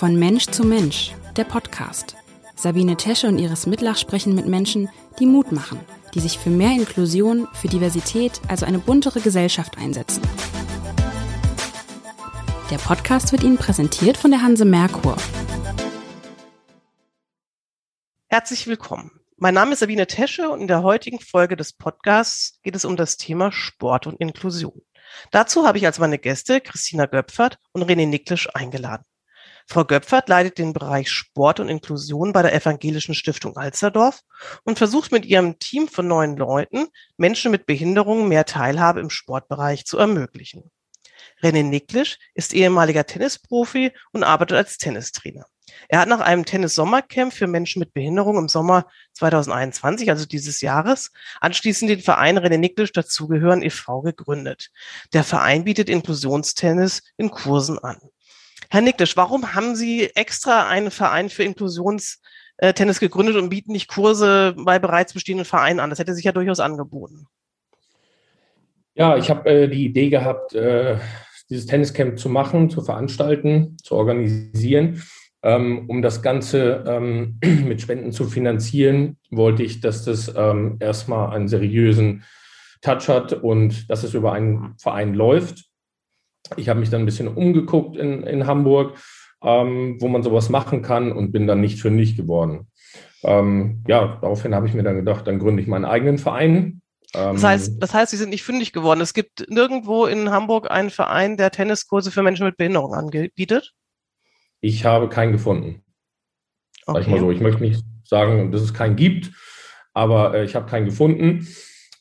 Von Mensch zu Mensch, der Podcast. Sabine Tesche und Iris Mitlach sprechen mit Menschen, die Mut machen, die sich für mehr Inklusion, für Diversität, also eine buntere Gesellschaft einsetzen. Der Podcast wird Ihnen präsentiert von der Hanse Merkur. Herzlich willkommen. Mein Name ist Sabine Tesche und in der heutigen Folge des Podcasts geht es um das Thema Sport und Inklusion. Dazu habe ich als meine Gäste Christina Göpfert und René Niklisch eingeladen. Frau Göpfert leitet den Bereich Sport und Inklusion bei der Evangelischen Stiftung Alsterdorf und versucht mit ihrem Team von neun Leuten, Menschen mit Behinderungen mehr Teilhabe im Sportbereich zu ermöglichen. René Niklisch ist ehemaliger Tennisprofi und arbeitet als Tennistrainer. Er hat nach einem Tennis-Sommercamp für Menschen mit Behinderung im Sommer 2021, also dieses Jahres, anschließend den Verein René Niklisch dazugehören e.V. gegründet. Der Verein bietet Inklusionstennis in Kursen an. Herr Niklisch, warum haben Sie extra einen Verein für Inklusionstennis gegründet und bieten nicht Kurse bei bereits bestehenden Vereinen an? Das hätte sich ja durchaus angeboten. Ja, ich habe äh, die Idee gehabt, äh, dieses Tenniscamp zu machen, zu veranstalten, zu organisieren. Ähm, um das Ganze ähm, mit Spenden zu finanzieren, wollte ich, dass das ähm, erstmal einen seriösen Touch hat und dass es über einen Verein läuft. Ich habe mich dann ein bisschen umgeguckt in, in Hamburg, ähm, wo man sowas machen kann und bin dann nicht fündig geworden. Ähm, ja, daraufhin habe ich mir dann gedacht, dann gründe ich meinen eigenen Verein. Das heißt, ähm, das heißt, Sie sind nicht fündig geworden. Es gibt nirgendwo in Hamburg einen Verein, der Tenniskurse für Menschen mit Behinderung anbietet? Ich habe keinen gefunden. Okay. Sag ich mal so. Ich möchte nicht sagen, dass es keinen gibt, aber äh, ich habe keinen gefunden.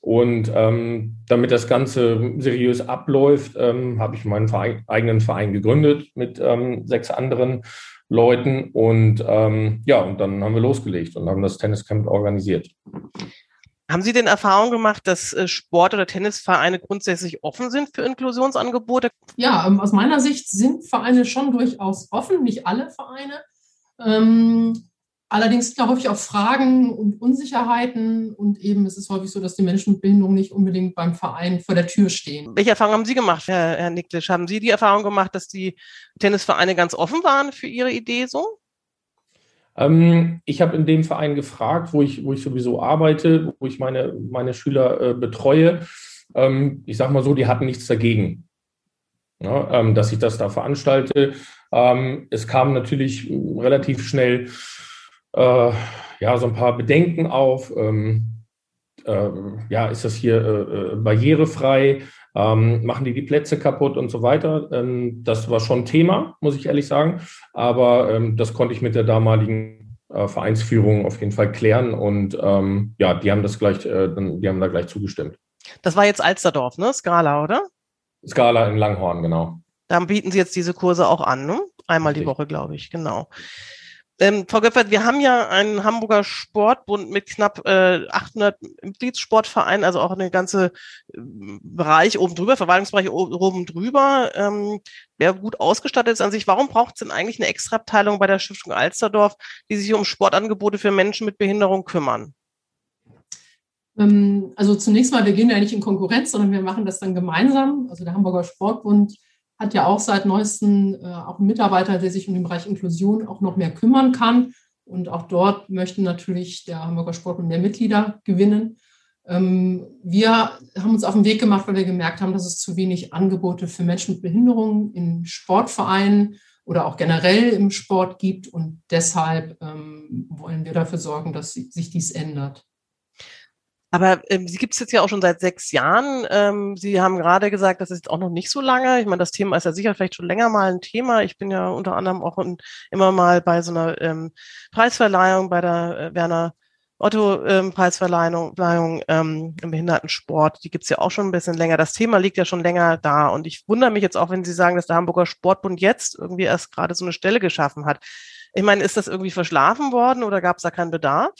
Und ähm, damit das Ganze seriös abläuft, ähm, habe ich meinen Verein, eigenen Verein gegründet mit ähm, sechs anderen Leuten. Und ähm, ja, und dann haben wir losgelegt und haben das Tenniscamp organisiert. Haben Sie denn Erfahrung gemacht, dass äh, Sport- oder Tennisvereine grundsätzlich offen sind für Inklusionsangebote? Ja, ähm, aus meiner Sicht sind Vereine schon durchaus offen, nicht alle Vereine. Allerdings sind da häufig auch Fragen und Unsicherheiten und eben ist es häufig so, dass die Menschen mit Behinderung nicht unbedingt beim Verein vor der Tür stehen. Welche Erfahrungen haben Sie gemacht, Herr, Herr Niklisch? Haben Sie die Erfahrung gemacht, dass die Tennisvereine ganz offen waren für Ihre Idee so? Ähm, ich habe in dem Verein gefragt, wo ich, wo ich sowieso arbeite, wo ich meine, meine Schüler äh, betreue. Ähm, ich sage mal so, die hatten nichts dagegen, ja, ähm, dass ich das da veranstalte. Ähm, es kam natürlich relativ schnell äh, ja, so ein paar Bedenken auf. Ähm, äh, ja, ist das hier äh, äh, barrierefrei? ähm, machen die die Plätze kaputt und so weiter. Ähm, das war schon Thema, muss ich ehrlich sagen. Aber ähm, das konnte ich mit der damaligen äh, Vereinsführung auf jeden Fall klären und ähm, ja, die haben das gleich, äh, die haben da gleich zugestimmt. Das war jetzt Alsterdorf, ne? Skala, oder? Skala in Langhorn, genau. Da bieten Sie jetzt diese Kurse auch an, ne? Einmal die Woche, glaube ich, genau. Ähm, Frau Göppert, wir haben ja einen Hamburger Sportbund mit knapp äh, 800 Mitgliedssportvereinen, also auch eine ganze äh, Bereich oben drüber, Verwaltungsbereich oben drüber, ähm, wer gut ausgestattet ist an sich. Warum braucht es denn eigentlich eine Extraabteilung bei der Stiftung Alsterdorf, die sich um Sportangebote für Menschen mit Behinderung kümmern? Ähm, also zunächst mal, wir gehen ja nicht in Konkurrenz, sondern wir machen das dann gemeinsam. Also der Hamburger Sportbund hat ja auch seit neuestem äh, auch einen Mitarbeiter, der sich um den Bereich Inklusion auch noch mehr kümmern kann. Und auch dort möchten natürlich der Hamburger Sportbund mehr Mitglieder gewinnen. Ähm, wir haben uns auf den Weg gemacht, weil wir gemerkt haben, dass es zu wenig Angebote für Menschen mit Behinderungen in Sportvereinen oder auch generell im Sport gibt. Und deshalb ähm, wollen wir dafür sorgen, dass sich dies ändert. Aber ähm, sie gibt es jetzt ja auch schon seit sechs Jahren. Ähm, sie haben gerade gesagt, das ist auch noch nicht so lange. Ich meine, das Thema ist ja sicher vielleicht schon länger mal ein Thema. Ich bin ja unter anderem auch in, immer mal bei so einer ähm, Preisverleihung, bei der äh, Werner Otto ähm, Preisverleihung ähm, im Behindertensport. Die gibt's ja auch schon ein bisschen länger. Das Thema liegt ja schon länger da. Und ich wundere mich jetzt auch, wenn Sie sagen, dass der Hamburger Sportbund jetzt irgendwie erst gerade so eine Stelle geschaffen hat. Ich meine, ist das irgendwie verschlafen worden oder gab es da keinen Bedarf?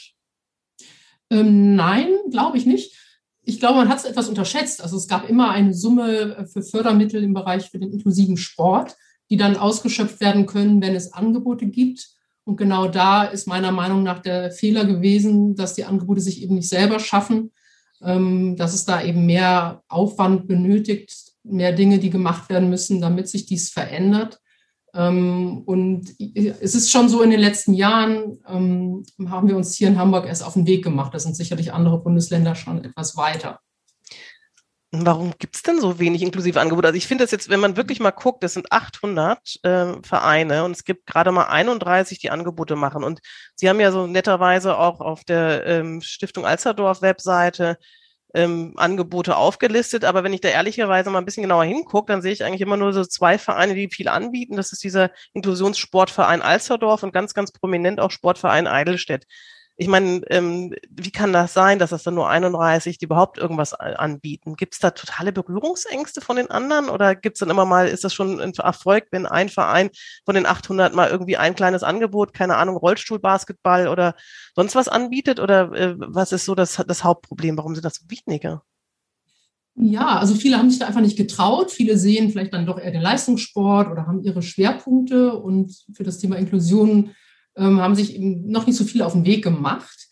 Ähm, nein, glaube ich nicht. Ich glaube, man hat es etwas unterschätzt. Also es gab immer eine Summe äh, für Fördermittel im Bereich für den inklusiven Sport, die dann ausgeschöpft werden können, wenn es Angebote gibt. Und genau da ist meiner Meinung nach der Fehler gewesen, dass die Angebote sich eben nicht selber schaffen, ähm, dass es da eben mehr Aufwand benötigt, mehr Dinge, die gemacht werden müssen, damit sich dies verändert. Ähm, und es ist schon so, in den letzten Jahren ähm, haben wir uns hier in Hamburg erst auf den Weg gemacht. Da sind sicherlich andere Bundesländer schon etwas weiter. Warum gibt es denn so wenig inklusive Angebote? Also ich finde das jetzt, wenn man wirklich mal guckt, das sind 800 äh, Vereine und es gibt gerade mal 31, die Angebote machen. Und Sie haben ja so netterweise auch auf der ähm, Stiftung Alsterdorf Webseite ähm, Angebote aufgelistet. Aber wenn ich da ehrlicherweise mal ein bisschen genauer hingucke, dann sehe ich eigentlich immer nur so zwei Vereine, die viel anbieten. Das ist dieser Inklusionssportverein Alsterdorf und ganz, ganz prominent auch Sportverein Eidelstedt ich meine, ähm, wie kann das sein, dass es dann nur 31, die überhaupt irgendwas anbieten? Gibt es da totale Berührungsängste von den anderen oder gibt es dann immer mal, ist das schon ein Erfolg, wenn ein Verein von den 800 mal irgendwie ein kleines Angebot, keine Ahnung, Rollstuhlbasketball oder sonst was anbietet oder äh, was ist so das, das Hauptproblem? Warum sind das so wenige? Ja, also viele haben sich da einfach nicht getraut. Viele sehen vielleicht dann doch eher den Leistungssport oder haben ihre Schwerpunkte und für das Thema Inklusion haben sich eben noch nicht so viel auf den Weg gemacht.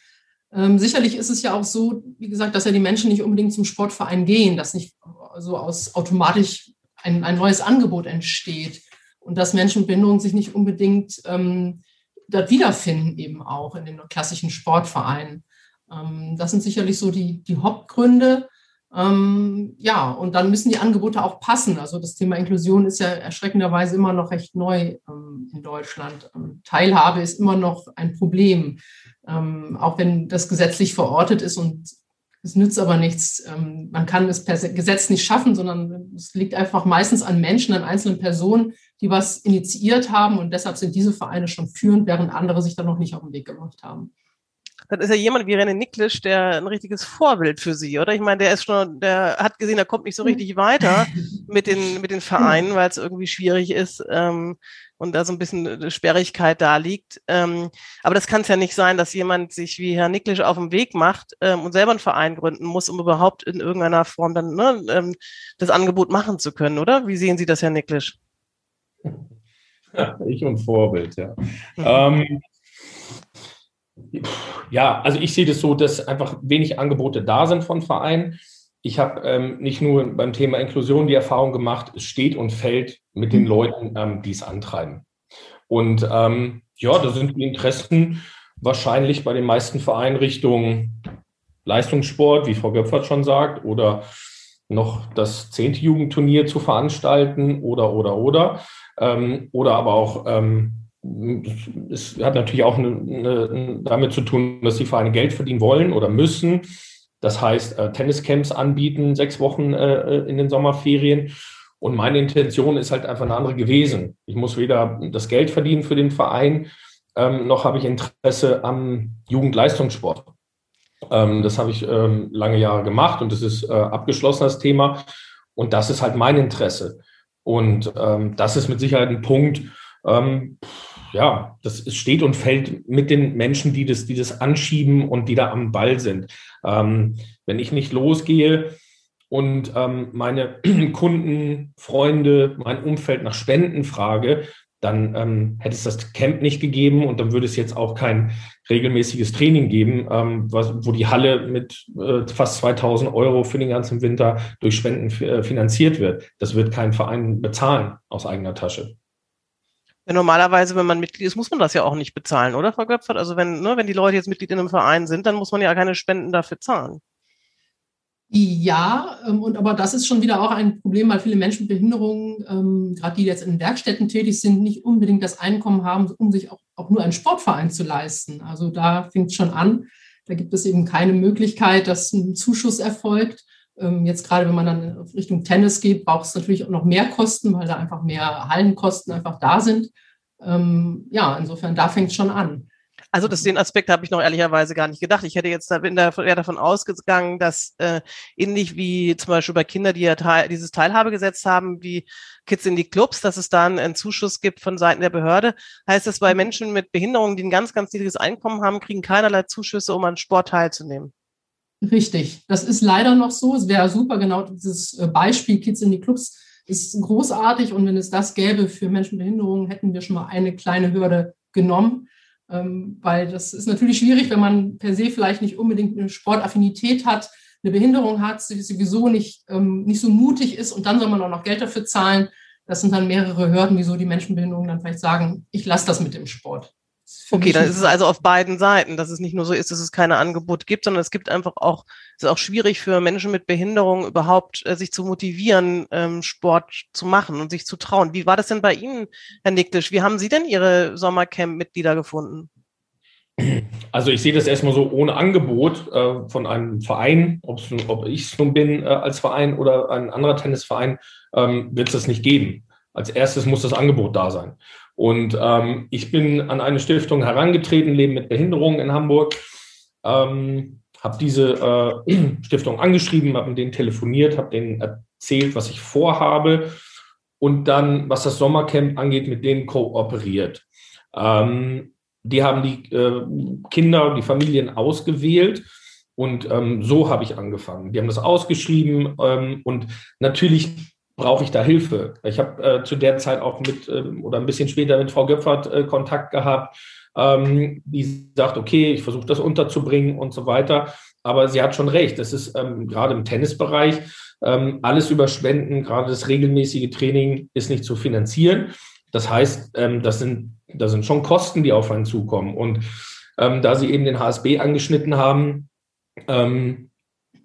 Ähm, sicherlich ist es ja auch so, wie gesagt, dass ja die Menschen nicht unbedingt zum Sportverein gehen, dass nicht so aus automatisch ein, ein neues Angebot entsteht und dass Menschen mit Behinderung sich nicht unbedingt ähm, dort wiederfinden, eben auch in den klassischen Sportvereinen. Ähm, das sind sicherlich so die, die Hauptgründe. Ähm, ja, und dann müssen die Angebote auch passen. Also das Thema Inklusion ist ja erschreckenderweise immer noch recht neu ähm, in Deutschland. Ähm, Teilhabe ist immer noch ein Problem, ähm, auch wenn das gesetzlich verortet ist und es nützt aber nichts. Ähm, man kann es per Gesetz nicht schaffen, sondern es liegt einfach meistens an Menschen, an einzelnen Personen, die was initiiert haben und deshalb sind diese Vereine schon führend, während andere sich da noch nicht auf den Weg gemacht haben dann ist ja jemand wie René Niklisch, der ein richtiges Vorbild für sie, oder? Ich meine, der ist schon, der hat gesehen, er kommt nicht so richtig weiter mit den, mit den Vereinen, weil es irgendwie schwierig ist ähm, und da so ein bisschen Sperrigkeit da liegt. Ähm, aber das kann es ja nicht sein, dass jemand sich wie Herr Niklisch auf den Weg macht ähm, und selber einen Verein gründen muss, um überhaupt in irgendeiner Form dann ne, ähm, das Angebot machen zu können, oder? Wie sehen Sie das, Herr Niklisch? Ja, ich und Vorbild, ja. Mhm. Ähm, ja, also ich sehe das so, dass einfach wenig Angebote da sind von Vereinen. Ich habe ähm, nicht nur beim Thema Inklusion die Erfahrung gemacht, es steht und fällt mit den Leuten, ähm, die es antreiben. Und ähm, ja, da sind die Interessen wahrscheinlich bei den meisten Vereinen Richtung Leistungssport, wie Frau Göpfert schon sagt, oder noch das zehnte Jugendturnier zu veranstalten oder, oder, oder. Ähm, oder aber auch ähm, es hat natürlich auch eine, eine, damit zu tun, dass die Vereine Geld verdienen wollen oder müssen. Das heißt, äh, Tenniscamps anbieten, sechs Wochen äh, in den Sommerferien. Und meine Intention ist halt einfach eine andere gewesen. Ich muss weder das Geld verdienen für den Verein, ähm, noch habe ich Interesse am Jugendleistungssport. Ähm, das habe ich ähm, lange Jahre gemacht und das ist äh, abgeschlossen, das Thema. Und das ist halt mein Interesse. Und ähm, das ist mit Sicherheit ein Punkt, ähm, ja, das steht und fällt mit den Menschen, die das, die das anschieben und die da am Ball sind. Ähm, wenn ich nicht losgehe und ähm, meine Kunden, Freunde, mein Umfeld nach Spenden frage, dann ähm, hätte es das Camp nicht gegeben und dann würde es jetzt auch kein regelmäßiges Training geben, ähm, was, wo die Halle mit äh, fast 2000 Euro für den ganzen Winter durch Spenden äh, finanziert wird. Das wird kein Verein bezahlen aus eigener Tasche. Ja, normalerweise, wenn man Mitglied ist, muss man das ja auch nicht bezahlen, oder, Frau Göpfert? Also wenn, ne, wenn die Leute jetzt Mitglied in einem Verein sind, dann muss man ja keine Spenden dafür zahlen. Ja, ähm, und aber das ist schon wieder auch ein Problem, weil viele Menschen mit Behinderungen, ähm, gerade die jetzt in Werkstätten tätig sind, nicht unbedingt das Einkommen haben, um sich auch, auch nur einen Sportverein zu leisten. Also da fängt es schon an. Da gibt es eben keine Möglichkeit, dass ein Zuschuss erfolgt. Ähm, jetzt gerade, wenn man dann Richtung Tennis geht, braucht es natürlich auch noch mehr Kosten, weil da einfach mehr Hallenkosten einfach da sind. Ähm, ja, insofern, da fängt es schon an. Also das, den Aspekt habe ich noch ehrlicherweise gar nicht gedacht. Ich hätte jetzt da, bin da eher davon ausgegangen, dass äh, ähnlich wie zum Beispiel bei Kindern, die ja teil, dieses Teilhabegesetz haben, wie Kids in die Clubs, dass es dann einen Zuschuss gibt von Seiten der Behörde. Heißt das, bei Menschen mit Behinderungen, die ein ganz, ganz niedriges Einkommen haben, kriegen keinerlei Zuschüsse, um an Sport teilzunehmen. Richtig, das ist leider noch so. Es wäre super, genau dieses äh, Beispiel Kids in die Clubs ist großartig. Und wenn es das gäbe für Menschen mit Behinderungen, hätten wir schon mal eine kleine Hürde genommen. Ähm, weil das ist natürlich schwierig, wenn man per se vielleicht nicht unbedingt eine Sportaffinität hat, eine Behinderung hat, sowieso nicht, ähm, nicht so mutig ist und dann soll man auch noch Geld dafür zahlen. das sind dann mehrere Hürden, wieso die Menschenbehinderungen dann vielleicht sagen, ich lasse das mit dem Sport. Okay, dann ist es also auf beiden Seiten, dass es nicht nur so ist, dass es keine Angebote gibt, sondern es gibt einfach auch, es ist auch schwierig für Menschen mit Behinderung überhaupt, äh, sich zu motivieren, ähm, Sport zu machen und sich zu trauen. Wie war das denn bei Ihnen, Herr Nicklisch? Wie haben Sie denn Ihre Sommercamp-Mitglieder gefunden? Also ich sehe das erstmal so ohne Angebot äh, von einem Verein, ob ich es nun bin äh, als Verein oder ein anderer Tennisverein, ähm, wird es das nicht geben. Als erstes muss das Angebot da sein. Und ähm, ich bin an eine Stiftung herangetreten, Leben mit Behinderung in Hamburg, ähm, habe diese äh, Stiftung angeschrieben, habe mit denen telefoniert, habe denen erzählt, was ich vorhabe und dann, was das Sommercamp angeht, mit denen kooperiert. Ähm, die haben die äh, Kinder, die Familien ausgewählt und ähm, so habe ich angefangen. Die haben das ausgeschrieben ähm, und natürlich brauche ich da Hilfe. Ich habe äh, zu der Zeit auch mit ähm, oder ein bisschen später mit Frau Göpfert äh, Kontakt gehabt, ähm, die sagt, okay, ich versuche das unterzubringen und so weiter. Aber sie hat schon recht, das ist ähm, gerade im Tennisbereich ähm, alles über gerade das regelmäßige Training ist nicht zu finanzieren. Das heißt, ähm, das, sind, das sind schon Kosten, die auf einen zukommen. Und ähm, da Sie eben den HSB angeschnitten haben,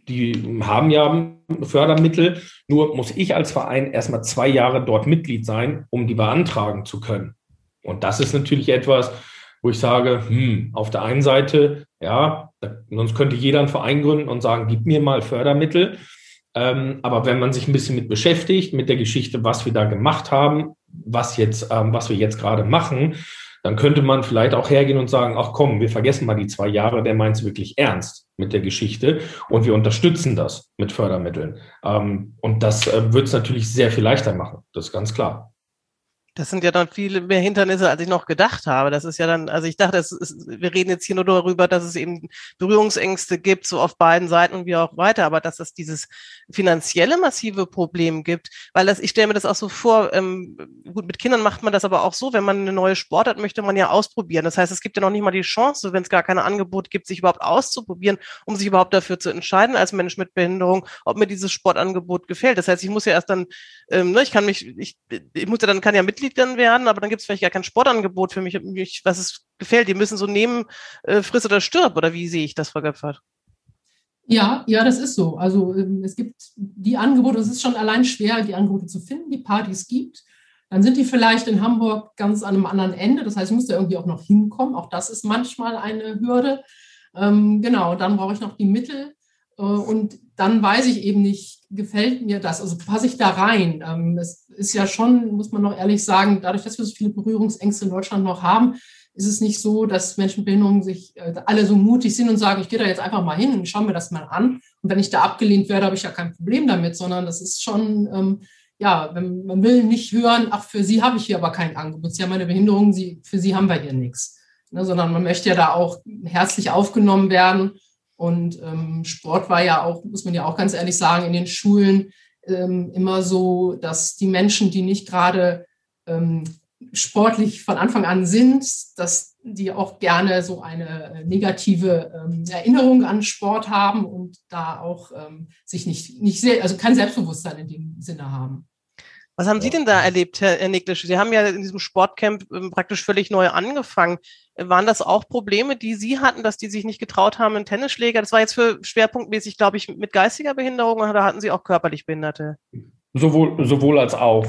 die haben ja Fördermittel. Nur muss ich als Verein erstmal zwei Jahre dort Mitglied sein, um die beantragen zu können. Und das ist natürlich etwas, wo ich sage, hm, auf der einen Seite, ja, sonst könnte jeder einen Verein gründen und sagen, gib mir mal Fördermittel. Ähm, aber wenn man sich ein bisschen mit beschäftigt, mit der Geschichte, was wir da gemacht haben, was jetzt, ähm, was wir jetzt gerade machen, dann könnte man vielleicht auch hergehen und sagen, ach komm, wir vergessen mal die zwei Jahre, der meint es wirklich ernst mit der Geschichte und wir unterstützen das mit Fördermitteln. Ähm, und das äh, wird es natürlich sehr viel leichter machen, das ist ganz klar. Das sind ja dann viele mehr Hindernisse, als ich noch gedacht habe. Das ist ja dann, also ich dachte, ist, wir reden jetzt hier nur darüber, dass es eben Berührungsängste gibt, so auf beiden Seiten und wie auch weiter, aber dass es dieses finanzielle massive Problem gibt, weil das, ich stelle mir das auch so vor, ähm, gut, mit Kindern macht man das aber auch so, wenn man eine neue Sportart möchte man ja ausprobieren. Das heißt, es gibt ja noch nicht mal die Chance, wenn es gar keine Angebot gibt, sich überhaupt auszuprobieren, um sich überhaupt dafür zu entscheiden als Mensch mit Behinderung, ob mir dieses Sportangebot gefällt. Das heißt, ich muss ja erst dann, ähm, ne, ich kann mich, ich, ich muss ja dann, kann ja Mitglied Mitglied dann werden, aber dann gibt es vielleicht gar kein Sportangebot für mich, mich was es gefällt. Die müssen so nehmen, äh, friss oder stirb, oder wie sehe ich das, Frau Göpfert? Ja, ja, das ist so. Also ähm, es gibt die Angebote, es ist schon allein schwer, die Angebote zu finden, die Partys gibt. Dann sind die vielleicht in Hamburg ganz an einem anderen Ende. Das heißt, ich muss da irgendwie auch noch hinkommen. Auch das ist manchmal eine Hürde. Ähm, genau, dann brauche ich noch die Mittel. Äh, und dann weiß ich eben nicht, gefällt mir das, also passe ich da rein. Ähm, es ist ja schon, muss man noch ehrlich sagen, dadurch, dass wir so viele Berührungsängste in Deutschland noch haben, ist es nicht so, dass Menschen mit Behinderung sich äh, alle so mutig sind und sagen, ich gehe da jetzt einfach mal hin und schaue mir das mal an. Und wenn ich da abgelehnt werde, habe ich ja kein Problem damit, sondern das ist schon, ähm, ja, wenn, man will nicht hören, ach, für Sie habe ich hier aber kein Angebot. Sie haben eine Behinderung, Sie, für Sie haben wir hier nichts. Ne, sondern man möchte ja da auch herzlich aufgenommen werden und ähm, Sport war ja auch, muss man ja auch ganz ehrlich sagen, in den Schulen ähm, immer so, dass die Menschen, die nicht gerade ähm, sportlich von Anfang an sind, dass die auch gerne so eine äh, negative ähm, Erinnerung an Sport haben und da auch ähm, sich nicht, nicht sehr, also kein Selbstbewusstsein in dem Sinne haben. Was haben Sie denn da erlebt, Herr Niklisch? Sie haben ja in diesem Sportcamp ähm, praktisch völlig neu angefangen. Waren das auch Probleme, die Sie hatten, dass die sich nicht getraut haben, einen Tennisschläger? Das war jetzt für schwerpunktmäßig, glaube ich, mit geistiger Behinderung oder hatten Sie auch körperlich Behinderte? Sowohl, sowohl als auch.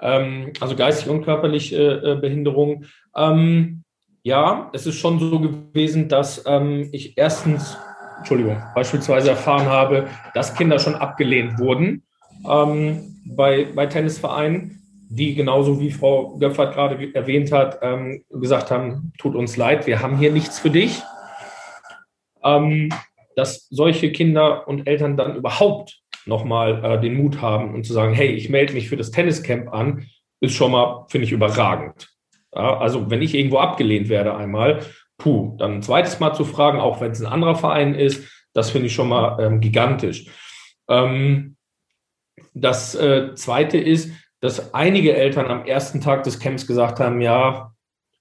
Ähm, also geistig und körperlich äh, äh, Behinderung. Ähm, ja, es ist schon so gewesen, dass ähm, ich erstens, Entschuldigung, beispielsweise erfahren habe, dass Kinder schon abgelehnt wurden ähm, bei, bei Tennisvereinen, die genauso wie Frau Göpfert gerade erwähnt hat, ähm, gesagt haben, tut uns leid, wir haben hier nichts für dich. Ähm, dass solche Kinder und Eltern dann überhaupt nochmal äh, den Mut haben und zu sagen, hey, ich melde mich für das Tenniscamp an, ist schon mal, finde ich, überragend. Ja, also wenn ich irgendwo abgelehnt werde einmal, puh, dann ein zweites Mal zu fragen, auch wenn es ein anderer Verein ist, das finde ich schon mal ähm, gigantisch. Ähm, das äh, Zweite ist, dass einige Eltern am ersten Tag des Camps gesagt haben, ja,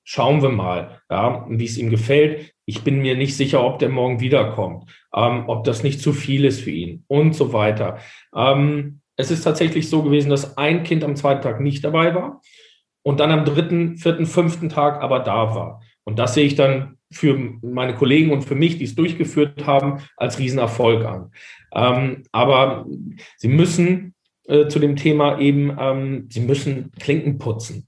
schauen wir mal, ja, wie es ihm gefällt. Ich bin mir nicht sicher, ob der morgen wiederkommt, ähm, ob das nicht zu viel ist für ihn und so weiter. Ähm, es ist tatsächlich so gewesen, dass ein Kind am zweiten Tag nicht dabei war und dann am dritten, vierten, fünften Tag aber da war. Und das sehe ich dann für meine Kollegen und für mich, die es durchgeführt haben, als Riesenerfolg an. Ähm, aber sie müssen äh, zu dem Thema eben, ähm, sie müssen Klinken putzen.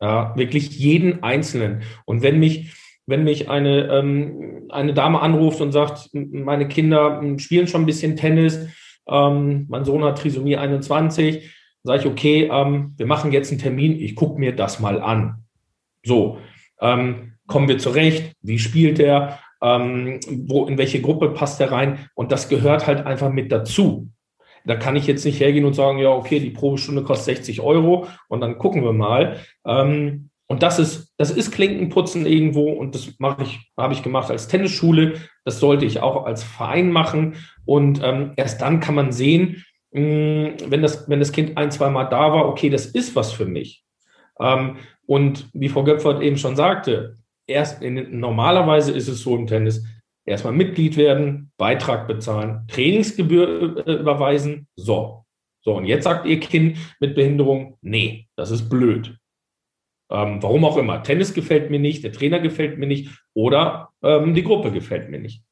Ja, wirklich jeden Einzelnen. Und wenn mich, wenn mich eine, ähm, eine Dame anruft und sagt, meine Kinder hm, spielen schon ein bisschen Tennis, ähm, mein Sohn hat Trisomie 21, sage ich, okay, ähm, wir machen jetzt einen Termin, ich gucke mir das mal an. So, ähm, kommen wir zurecht, wie spielt er, ähm, wo, in welche Gruppe passt er rein und das gehört halt einfach mit dazu. Da kann ich jetzt nicht hergehen und sagen, ja, okay, die Probestunde kostet 60 Euro und dann gucken wir mal. Ähm, und das ist, das ist Klinkenputzen irgendwo und das mache ich, habe ich gemacht als Tennisschule. Das sollte ich auch als Verein machen. Und ähm, erst dann kann man sehen, mh, hm, wenn das, wenn das Kind ein, zwei Mal da war, okay, das ist was für mich. Ähm, und wie Frau Göpfert eben schon sagte, erst in, normalerweise ist es so im Tennis, erstmal Mitglied werden, Beitrag bezahlen, Trainingsgebühr äh, überweisen, so. So, und jetzt sagt ihr Kind mit Behinderung, nee, das ist blöd. Ähm, warum auch immer. Tennis gefällt mir nicht, der Trainer gefällt mir nicht oder ähm, die Gruppe gefällt mir nicht.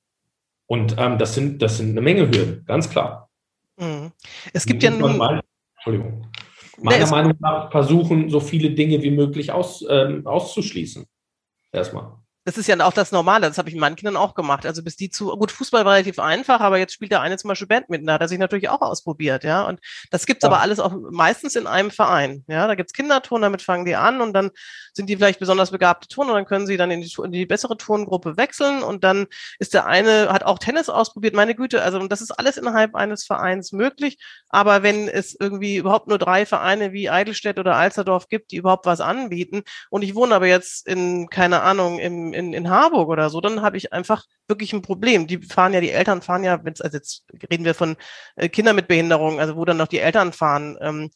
Und ähm, das, sind, das sind eine Menge Hürden, ganz klar. Mhm. Es gibt ja nun. Mal, Entschuldigung. Meiner Meinung nach versuchen, so viele Dinge wie möglich aus, ähm, auszuschließen. Erstmal. Das ist ja auch das Normale, das habe ich mit meinen Kindern auch gemacht. Also bis die zu, gut, Fußball war relativ einfach, aber jetzt spielt der eine zum Beispiel Badminton, da hat er sich natürlich auch ausprobiert, ja. Und das gibt's ja. aber alles auch meistens in einem Verein. Ja, da gibt's Kinderturnen, damit fangen die an und dann sind die vielleicht besonders begabte Turner und dann können sie dann in die, in die bessere Turnengruppe wechseln und dann ist der eine, hat auch Tennis ausprobiert, meine Güte, also das ist alles innerhalb eines Vereins möglich. Aber wenn es irgendwie überhaupt nur drei Vereine wie Eidelstedt oder Alsterdorf gibt, die überhaupt was anbieten und ich wohne aber jetzt in, keine Ahnung, im in, in Harburg oder so, dann habe ich einfach wirklich ein Problem. Die fahren ja, die Eltern fahren ja, wenn's, also jetzt reden wir von äh, Kindern mit Behinderung, also wo dann noch die Eltern fahren, ähm,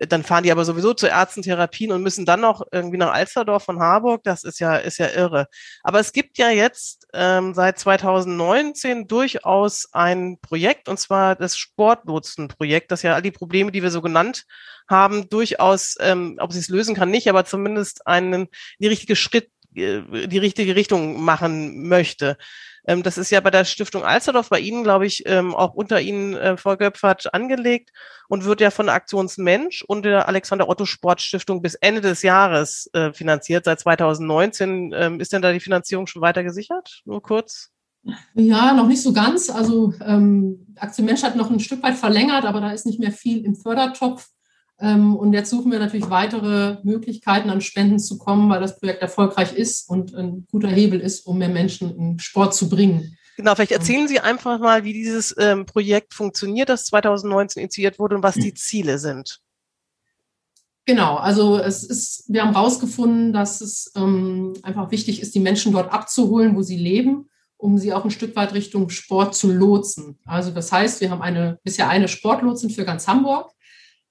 dann fahren die aber sowieso zu Ärztentherapien und müssen dann noch irgendwie nach Alsterdorf von Harburg. Das ist ja, ist ja irre. Aber es gibt ja jetzt ähm, seit 2019 durchaus ein Projekt, und zwar das Sportlotsenprojekt, das ja all die Probleme, die wir so genannt haben, durchaus, ähm, ob sie es lösen kann, nicht, aber zumindest einen die richtige Schritt, die richtige Richtung machen möchte. Ähm, das ist ja bei der Stiftung Alsterdorf bei Ihnen, glaube ich, ähm, auch unter Ihnen, äh, Frau Göpfert, angelegt und wird ja von Aktionsmensch und der Alexander Otto Sportstiftung bis Ende des Jahres äh, finanziert. Seit 2019 ähm, ist denn da die Finanzierung schon weiter gesichert? Nur kurz. Ja, noch nicht so ganz. Also ähm, Aktion Mensch hat noch ein Stück weit verlängert, aber da ist nicht mehr viel im Fördertopf. Ähm, und jetzt suchen wir natürlich weitere Möglichkeiten, an Spenden zu kommen, weil das Projekt erfolgreich ist und ein guter Hebel ist, um mehr Menschen in Sport zu bringen. Genau, vielleicht erzählen Sie einfach mal, wie dieses ähm, Projekt funktioniert, das 2019 initiiert wurde und was die Ziele sind. Genau, also es ist, wir haben herausgefunden, dass es ähm, einfach wichtig ist, die Menschen dort abzuholen, wo sie leben, um sie auch ein Stück weit Richtung Sport zu lotsen. Also das heißt, wir haben eine bisher eine Sportlotsin für ganz Hamburg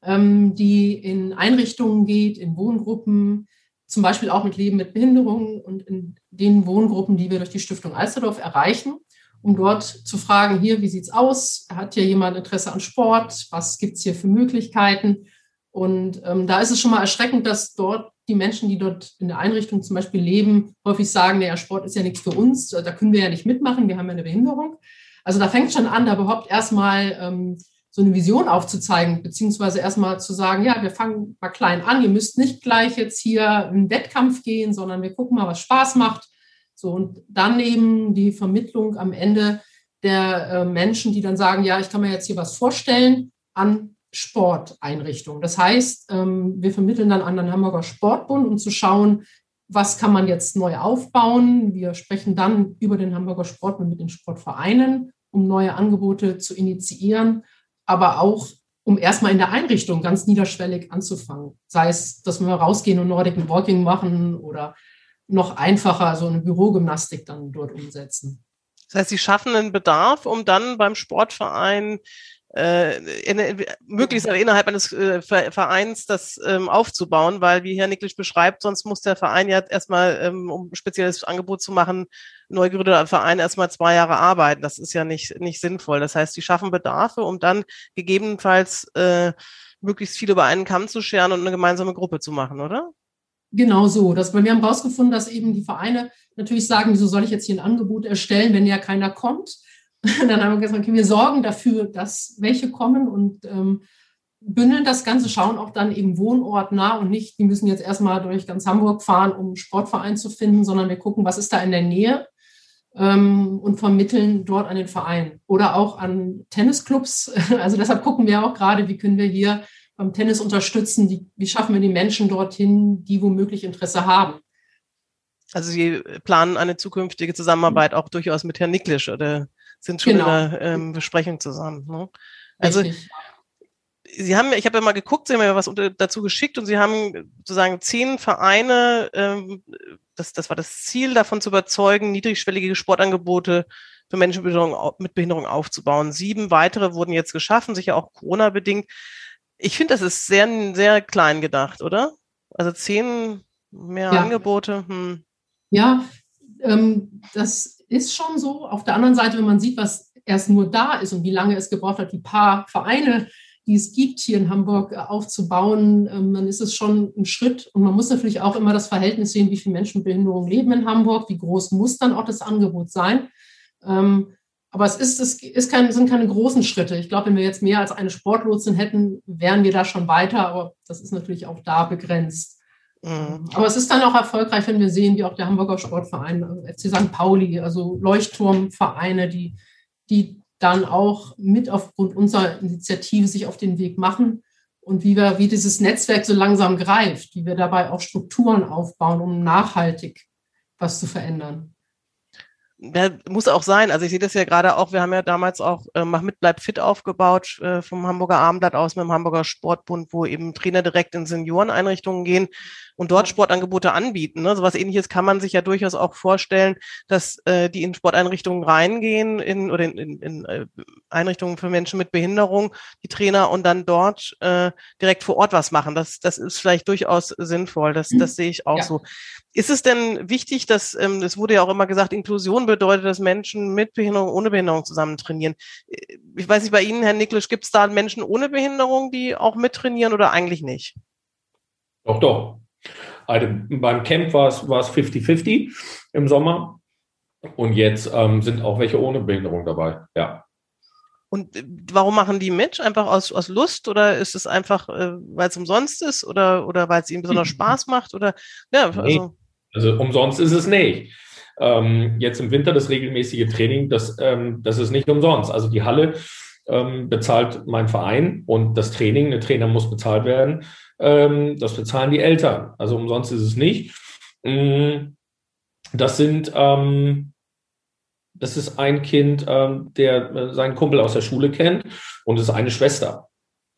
die in Einrichtungen geht, in Wohngruppen, zum Beispiel auch mit Leben mit Behinderungen und in den Wohngruppen, die wir durch die Stiftung Alsterdorf erreichen, um dort zu fragen, hier, wie sieht es aus? Hat hier jemand Interesse an Sport? Was gibt es hier für Möglichkeiten? Und ähm, da ist es schon mal erschreckend, dass dort die Menschen, die dort in der Einrichtung zum Beispiel leben, häufig sagen, naja, Sport ist ja nichts für uns, da können wir ja nicht mitmachen, wir haben ja eine Behinderung. Also da fängt schon an, da überhaupt erstmal ähm, so eine Vision aufzuzeigen, beziehungsweise erstmal zu sagen, ja, wir fangen mal klein an, ihr müsst nicht gleich jetzt hier in Wettkampf gehen, sondern wir gucken mal, was Spaß macht. So, und dann eben die Vermittlung am Ende der äh, Menschen, die dann sagen, ja, ich kann mir jetzt hier was vorstellen an Sporteinrichtungen. Das heißt, ähm, wir vermitteln dann an den Hamburger Sportbund, um zu schauen, was kann man jetzt neu aufbauen. Wir sprechen dann über den Hamburger Sportbund mit den Sportvereinen, um neue Angebote zu initiieren aber auch um erstmal in der Einrichtung ganz niederschwellig anzufangen. Sei es, dass wir rausgehen und Nordic Walking machen oder noch einfacher so eine Bürogymnastik dann dort umsetzen. Das heißt, Sie schaffen einen Bedarf, um dann beim Sportverein äh, in, möglichst innerhalb eines äh, Vereins das ähm, aufzubauen, weil wie Herr Nicklisch beschreibt, sonst muss der Verein ja erstmal, ähm, um ein spezielles Angebot zu machen, neu gegründeter Verein erstmal zwei Jahre arbeiten. Das ist ja nicht, nicht sinnvoll. Das heißt, die schaffen Bedarfe, um dann gegebenenfalls äh, möglichst viel über einen Kamm zu scheren und eine gemeinsame Gruppe zu machen, oder? Genau so. Das, wir haben herausgefunden, dass eben die Vereine natürlich sagen, wieso soll ich jetzt hier ein Angebot erstellen, wenn ja keiner kommt? dann haben wir gesagt, okay, wir sorgen dafür, dass welche kommen und ähm, bündeln das Ganze, schauen auch dann eben wohnortnah und nicht, die müssen jetzt erstmal durch ganz Hamburg fahren, um einen Sportverein zu finden, sondern wir gucken, was ist da in der Nähe ähm, und vermitteln dort an den Verein oder auch an Tennisclubs. Also deshalb gucken wir auch gerade, wie können wir hier beim Tennis unterstützen, die, wie schaffen wir die Menschen dorthin, die womöglich Interesse haben. Also Sie planen eine zukünftige Zusammenarbeit auch durchaus mit Herrn Niklisch oder sind schon genau. in der ähm, Besprechung zusammen. Ne? Also Richtig. Sie haben, ich habe ja mal geguckt, Sie haben ja was unter, dazu geschickt und Sie haben sozusagen zehn Vereine, ähm, das, das war das Ziel, davon zu überzeugen, niedrigschwellige Sportangebote für Menschen mit Behinderung, mit Behinderung aufzubauen. Sieben weitere wurden jetzt geschaffen, sicher auch Corona-bedingt. Ich finde, das ist sehr, sehr klein gedacht, oder? Also zehn mehr ja. Angebote. Hm. Ja, ähm, das ist schon so. Auf der anderen Seite, wenn man sieht, was erst nur da ist und wie lange es gebraucht hat, die paar Vereine, die es gibt, hier in Hamburg äh, aufzubauen, ähm, dann ist es schon ein Schritt. Und man muss natürlich auch immer das Verhältnis sehen, wie viele Menschen mit Behinderung leben in Hamburg, wie groß muss dann auch das Angebot sein. Ähm, aber es, ist, es ist kein, sind keine großen Schritte. Ich glaube, wenn wir jetzt mehr als eine Sportlotsin hätten, wären wir da schon weiter. Aber das ist natürlich auch da begrenzt. Mhm. Aber es ist dann auch erfolgreich, wenn wir sehen, wie auch der Hamburger Sportverein, äh, FC St. Pauli, also Leuchtturmvereine, die, die dann auch mit aufgrund unserer Initiative sich auf den Weg machen und wie wir, wie dieses Netzwerk so langsam greift, wie wir dabei auch Strukturen aufbauen, um nachhaltig was zu verändern. Ja, muss auch sein. Also ich sehe das ja gerade auch, wir haben ja damals auch äh, Mach mit, bleib fit aufgebaut äh, vom Hamburger Abendblatt aus mit dem Hamburger Sportbund, wo eben Trainer direkt in Senioreneinrichtungen gehen und dort Sportangebote anbieten. Ne? So was ähnliches kann man sich ja durchaus auch vorstellen, dass äh, die in Sporteinrichtungen reingehen in, oder in, in, in äh, Einrichtungen für Menschen mit Behinderung, die Trainer und dann dort äh, direkt vor Ort was machen. Das, das ist vielleicht durchaus sinnvoll. Das, das sehe ich auch ja. so. Ist es denn wichtig, dass, ähm, es wurde ja auch immer gesagt, Inklusion bedeutet, dass Menschen mit Behinderung, ohne Behinderung zusammen trainieren. Ich weiß nicht, bei Ihnen, Herr Niklisch, gibt es da Menschen ohne Behinderung, die auch mittrainieren oder eigentlich nicht? Doch, doch. Also beim Camp war es, war es 50-50 im Sommer. Und jetzt ähm, sind auch welche ohne Behinderung dabei, ja. Und äh, warum machen die mit? Einfach aus, aus Lust oder ist es einfach, äh, weil es umsonst ist oder, oder weil es ihnen besonders Spaß macht? Oder ja, also. Nee, also umsonst ist es nicht. Ähm, jetzt im Winter das regelmäßige Training, das, ähm, das ist nicht umsonst. Also die Halle ähm, bezahlt mein Verein und das Training, der Trainer muss bezahlt werden. Ähm, das bezahlen die Eltern. Also umsonst ist es nicht. Mm, das sind, ähm, das ist ein Kind, ähm, der äh, seinen Kumpel aus der Schule kennt und es ist eine Schwester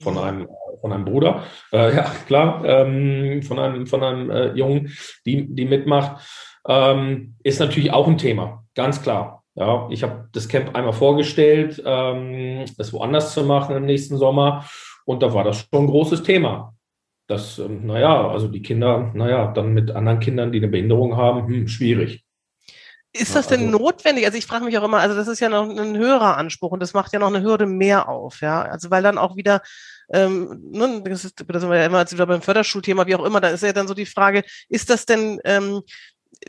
von einem von einem Bruder, äh, ja klar, ähm, von einem von einem äh, Jungen, die die mitmacht, ähm, ist natürlich auch ein Thema, ganz klar. Ja, ich habe das Camp einmal vorgestellt, ähm, das woanders zu machen im nächsten Sommer und da war das schon ein großes Thema das, ähm, naja, also die Kinder, naja, dann mit anderen Kindern, die eine Behinderung haben, hm, schwierig. Ist das denn also, notwendig? Also ich frage mich auch immer, also das ist ja noch ein höherer Anspruch und das macht ja noch eine Hürde mehr auf, ja. Also weil dann auch wieder, ähm, ne, das, ist, das sind wir ja immer als wieder beim Förderschulthema, wie auch immer, da ist ja dann so die Frage, ist das denn ähm,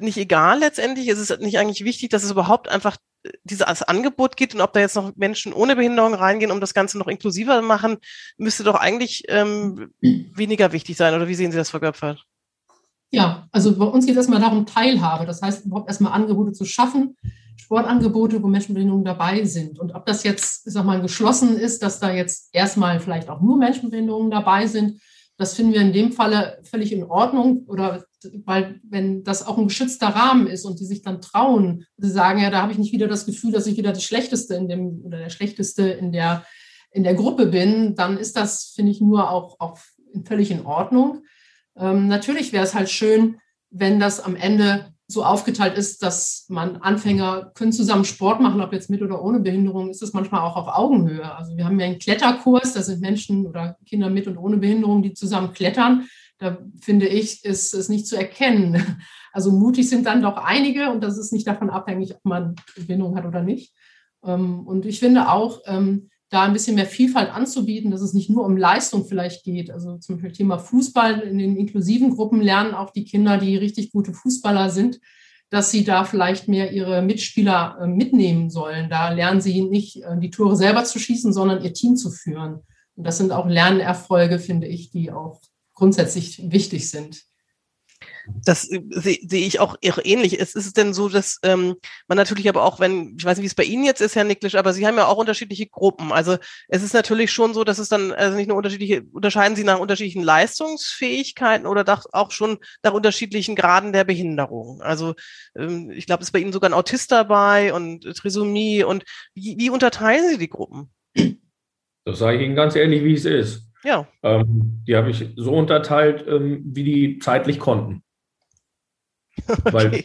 nicht egal letztendlich? Ist es nicht eigentlich wichtig, dass es überhaupt einfach dieses Angebot gibt und ob da jetzt noch Menschen ohne Behinderung reingehen, um das Ganze noch inklusiver machen, müsste doch eigentlich ähm, weniger wichtig sein. Oder wie sehen Sie das, Frau Göpfert? Ja, also bei uns geht es erstmal darum, Teilhabe. Das heißt, überhaupt erstmal Angebote zu schaffen, Sportangebote, wo Menschen mit Behinderung dabei sind. Und ob das jetzt, ich sag mal, geschlossen ist, dass da jetzt erstmal vielleicht auch nur Menschen mit Behinderungen dabei sind, das finden wir in dem Falle völlig in Ordnung oder weil wenn das auch ein geschützter Rahmen ist und die sich dann trauen, sie sagen, ja, da habe ich nicht wieder das Gefühl, dass ich wieder die Schlechteste in dem oder der Schlechteste in der, in der Gruppe bin, dann ist das, finde ich, nur auch, auch völlig in Ordnung. Ähm, natürlich wäre es halt schön, wenn das am Ende so aufgeteilt ist, dass man Anfänger können zusammen Sport machen, ob jetzt mit oder ohne Behinderung, ist es manchmal auch auf Augenhöhe. Also wir haben ja einen Kletterkurs, da sind Menschen oder Kinder mit und ohne Behinderung, die zusammen klettern. Da finde ich, ist es nicht zu erkennen. Also mutig sind dann doch einige und das ist nicht davon abhängig, ob man Behinderung hat oder nicht. Ähm, und ich finde auch, ähm, da ein bisschen mehr Vielfalt anzubieten, dass es nicht nur um Leistung vielleicht geht. Also zum Beispiel Thema Fußball in den inklusiven Gruppen lernen auch die Kinder, die richtig gute Fußballer sind, dass sie da vielleicht mehr ihre Mitspieler äh, mitnehmen sollen. Da lernen sie nicht äh, die Tore selber zu schießen, sondern ihr Team zu führen. Und das sind auch Lernerfolge, finde ich, die auch grundsätzlich wichtig sind. Das äh, sehe seh ich auch ähnlich. Es ist denn so, dass ähm, man natürlich aber auch, wenn, ich weiß nicht, wie es bei Ihnen jetzt ist, Herr Niklisch, aber Sie haben ja auch unterschiedliche Gruppen. Also es ist natürlich schon so, dass es dann, also nicht nur unterschiedliche, unterscheiden Sie nach unterschiedlichen Leistungsfähigkeiten oder auch schon nach unterschiedlichen Graden der Behinderung. Also ähm, ich glaube, es ist bei Ihnen sogar ein Autist dabei und Trisomie und wie, wie unterteilen Sie die Gruppen? Das sage ich Ihnen ganz ehrlich, wie es ist. Ja. Ähm, die habe ich so unterteilt, ähm, wie die zeitlich konnten. Okay. Weil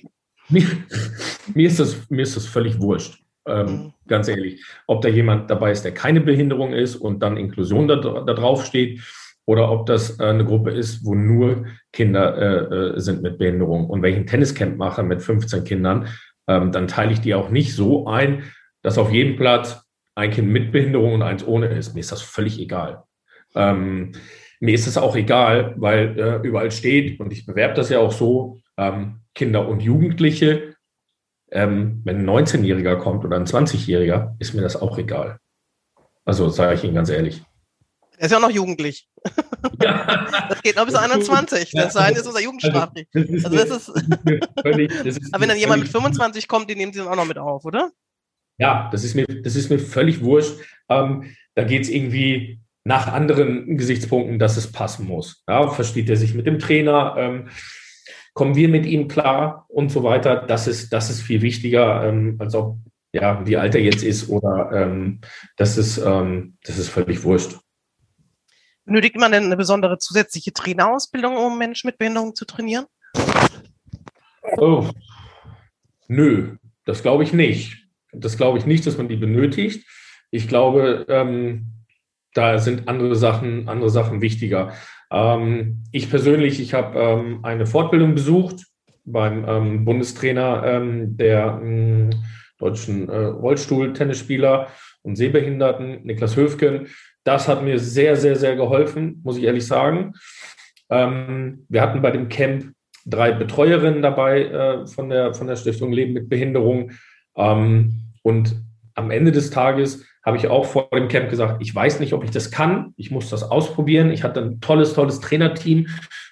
mir, mir, ist das, mir ist das völlig wurscht. Ähm, mhm. Ganz ehrlich. Ob da jemand dabei ist, der keine Behinderung ist und dann Inklusion da, da drauf steht, oder ob das äh, eine Gruppe ist, wo nur Kinder äh, äh, sind mit Behinderung. Und wenn ich ein Tenniscamp mache mit 15 Kindern, ähm, dann teile ich die auch nicht so ein, dass auf jedem Platz ein Kind mit Behinderung und eins ohne ist. Mir ist das völlig egal. Ähm, mir ist es auch egal, weil äh, überall steht, und ich bewerbe das ja auch so, ähm, Kinder und Jugendliche. Ähm, wenn ein 19-Jähriger kommt oder ein 20-Jähriger, ist mir das auch egal. Also sage ich Ihnen ganz ehrlich. Er ist ja auch noch jugendlich. Ja. Das geht noch bis 21. Das ja, ist unser Jugendstrafrecht. Also, das ist, also das ist Aber wenn dann jemand mit 25 kommt, den nehmen Sie dann auch noch mit auf, oder? Ja, das ist mir, das ist mir völlig wurscht. Ähm, da geht es irgendwie nach anderen Gesichtspunkten, dass es passen muss. Ja, versteht er sich mit dem Trainer? Ähm, kommen wir mit ihm klar und so weiter? Das ist, das ist viel wichtiger, ähm, als ob, ja, wie alt er jetzt ist oder ähm, das ist, ähm, das ist völlig wurscht. Benötigt man denn eine besondere zusätzliche Trainerausbildung, um Menschen mit Behinderung zu trainieren? Oh, nö, das glaube ich nicht. Das glaube ich nicht, dass man die benötigt. Ich glaube, ähm, da sind andere Sachen, andere Sachen wichtiger. Ähm, ich persönlich, ich habe ähm, eine Fortbildung besucht beim ähm, Bundestrainer ähm, der ähm, deutschen äh, Rollstuhl-Tennisspieler und Sehbehinderten, Niklas Höfgen. Das hat mir sehr, sehr, sehr geholfen, muss ich ehrlich sagen. Ähm, wir hatten bei dem Camp drei Betreuerinnen dabei äh, von, der, von der Stiftung Leben mit Behinderung. und am Ende des Tages habe ich auch vor dem Camp gesagt, ich weiß nicht, ob ich das kann. Ich muss das ausprobieren. Ich hatte ein tolles, tolles Trainerteam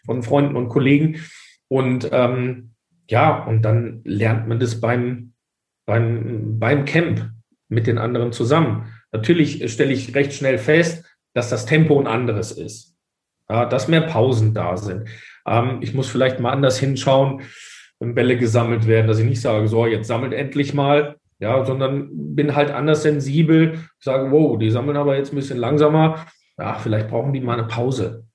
von Freunden und Kollegen. Und ähm, ja, und dann lernt man das beim, beim, beim Camp mit den anderen zusammen. Natürlich stelle ich recht schnell fest, dass das Tempo ein anderes ist. Ja, dass mehr Pausen da sind. Ähm, ich muss vielleicht mal anders hinschauen, wenn Bälle gesammelt werden, dass ich nicht sage, so, jetzt sammelt endlich mal, ja, sondern bin halt anders sensibel, sage, wow, die sammeln aber jetzt ein bisschen langsamer, ja, vielleicht brauchen die mal eine Pause.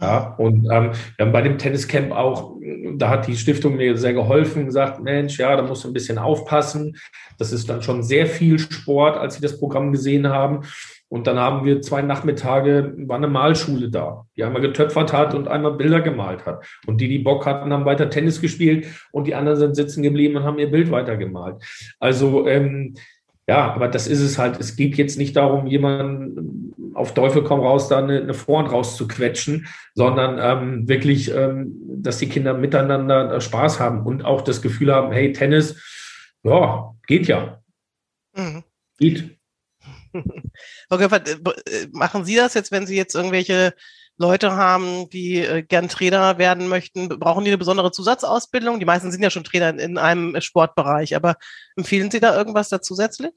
Ja, und ähm, wir haben bei dem Tenniscamp auch, da hat die Stiftung mir sehr geholfen, gesagt, Mensch, ja, da musst du ein bisschen aufpassen. Das ist dann schon sehr viel Sport, als sie das Programm gesehen haben. Und dann haben wir zwei Nachmittage, war eine Malschule da, die einmal getöpfert hat und einmal Bilder gemalt hat. Und die, die Bock hatten, haben weiter Tennis gespielt und die anderen sind sitzen geblieben und haben ihr Bild weitergemalt. Also ähm, ja, aber das ist es halt. Es geht jetzt nicht darum, jemanden auf Teufel komm raus, da eine, eine Vorhand rauszuquetschen, sondern ähm, wirklich, ähm, dass die Kinder miteinander Spaß haben und auch das Gefühl haben, hey, Tennis, ja, geht ja. Mhm. Geht. Okay, äh, machen Sie das jetzt, wenn Sie jetzt irgendwelche Leute haben, die äh, gern Trainer werden möchten? Brauchen die eine besondere Zusatzausbildung? Die meisten sind ja schon Trainer in, in einem Sportbereich, aber empfehlen Sie da irgendwas da zusätzlich?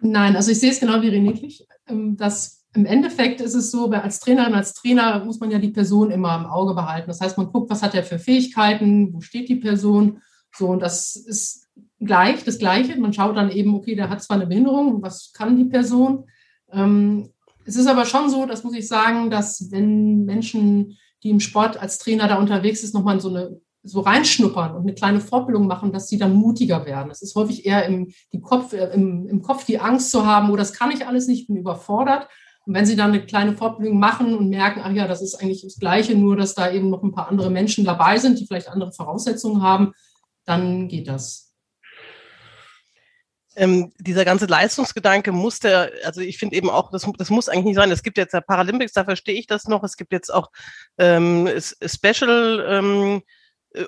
Nein, also ich sehe es genau wie René ähm, dass im Endeffekt ist es so, als Trainerin, als Trainer muss man ja die Person immer im Auge behalten. Das heißt, man guckt, was hat er für Fähigkeiten, wo steht die Person. So, und das ist gleich, das Gleiche. Man schaut dann eben, okay, der hat zwar eine Behinderung, was kann die Person? Ähm, es ist aber schon so, das muss ich sagen, dass wenn Menschen, die im Sport als Trainer da unterwegs ist, nochmal so eine so reinschnuppern und eine kleine Fortbildung machen, dass sie dann mutiger werden. Es ist häufig eher im, Kopf, äh, im, im Kopf die Angst zu haben, oh, das kann ich alles nicht, bin überfordert. Und wenn sie dann eine kleine Fortbildung machen und merken, ach ja, das ist eigentlich das Gleiche, nur dass da eben noch ein paar andere Menschen dabei sind, die vielleicht andere Voraussetzungen haben, dann geht das ähm, dieser ganze Leistungsgedanke muss der, also ich finde eben auch, das, das muss eigentlich nicht sein. Es gibt jetzt ja Paralympics, da verstehe ich das noch. Es gibt jetzt auch ähm, Special ähm,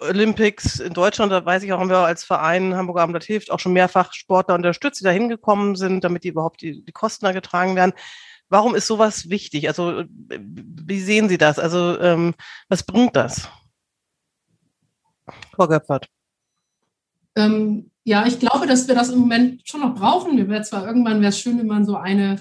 Olympics in Deutschland, da weiß ich auch, haben wir als Verein Hamburger Abendblatt hilft auch schon mehrfach Sportler unterstützt, die da hingekommen sind, damit die überhaupt die, die Kosten da getragen werden. Warum ist sowas wichtig? Also wie sehen Sie das? Also ähm, was bringt das? Frau Göpfert. Ähm, ja, ich glaube, dass wir das im Moment schon noch brauchen. Wir werden zwar irgendwann wäre es schön, wenn man so eine,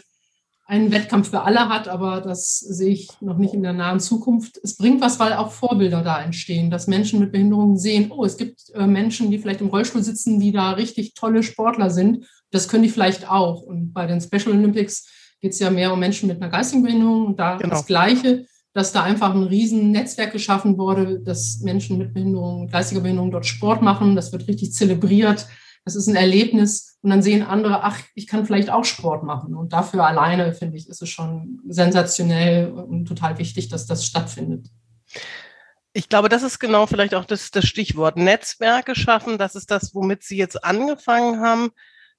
einen Wettkampf für alle hat, aber das sehe ich noch nicht in der nahen Zukunft. Es bringt was, weil auch Vorbilder da entstehen, dass Menschen mit Behinderungen sehen, oh, es gibt äh, Menschen, die vielleicht im Rollstuhl sitzen, die da richtig tolle Sportler sind. Das können die vielleicht auch. Und bei den Special Olympics geht es ja mehr um Menschen mit einer geistigen Behinderung und da genau. das Gleiche dass da einfach ein riesen Netzwerk geschaffen wurde, dass Menschen mit Behinderung, geistiger Behinderung dort Sport machen. Das wird richtig zelebriert. Das ist ein Erlebnis. Und dann sehen andere, ach, ich kann vielleicht auch Sport machen. Und dafür alleine, finde ich, ist es schon sensationell und total wichtig, dass das stattfindet. Ich glaube, das ist genau vielleicht auch das, das Stichwort Netzwerke schaffen. Das ist das, womit Sie jetzt angefangen haben.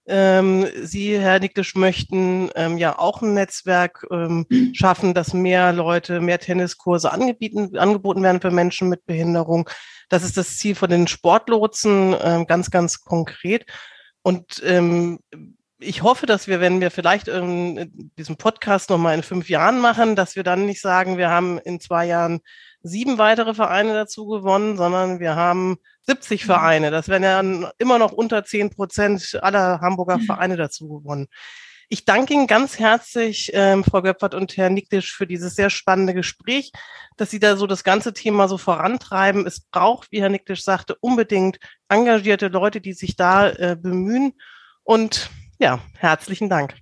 Ähm, Sie, Herr Niklisch, möchten ähm, ja auch ein Netzwerk ähm, schaffen, dass mehr Leute, mehr Tenniskurse angeboten, angeboten werden für Menschen mit Behinderung. Das ist das Ziel von den Sportlotsen, ähm, ganz, ganz konkret. Und ähm, ich hoffe, dass wir, wenn wir vielleicht ähm, diesen Podcast nochmal in fünf Jahren machen, dass wir dann nicht sagen, wir haben in zwei Jahren sieben weitere Vereine dazu gewonnen, sondern wir haben 70 mhm. Vereine. Das wären ja immer noch unter 10 Prozent aller Hamburger mhm. Vereine dazu gewonnen. Ich danke Ihnen ganz herzlich, ähm, Frau Göpfert und Herr Niklisch, für dieses sehr spannende Gespräch, dass Sie da so das ganze Thema so vorantreiben. Es braucht, wie Herr Niklisch sagte, unbedingt engagierte Leute, die sich da äh, bemühen. Und ja, herzlichen Dank.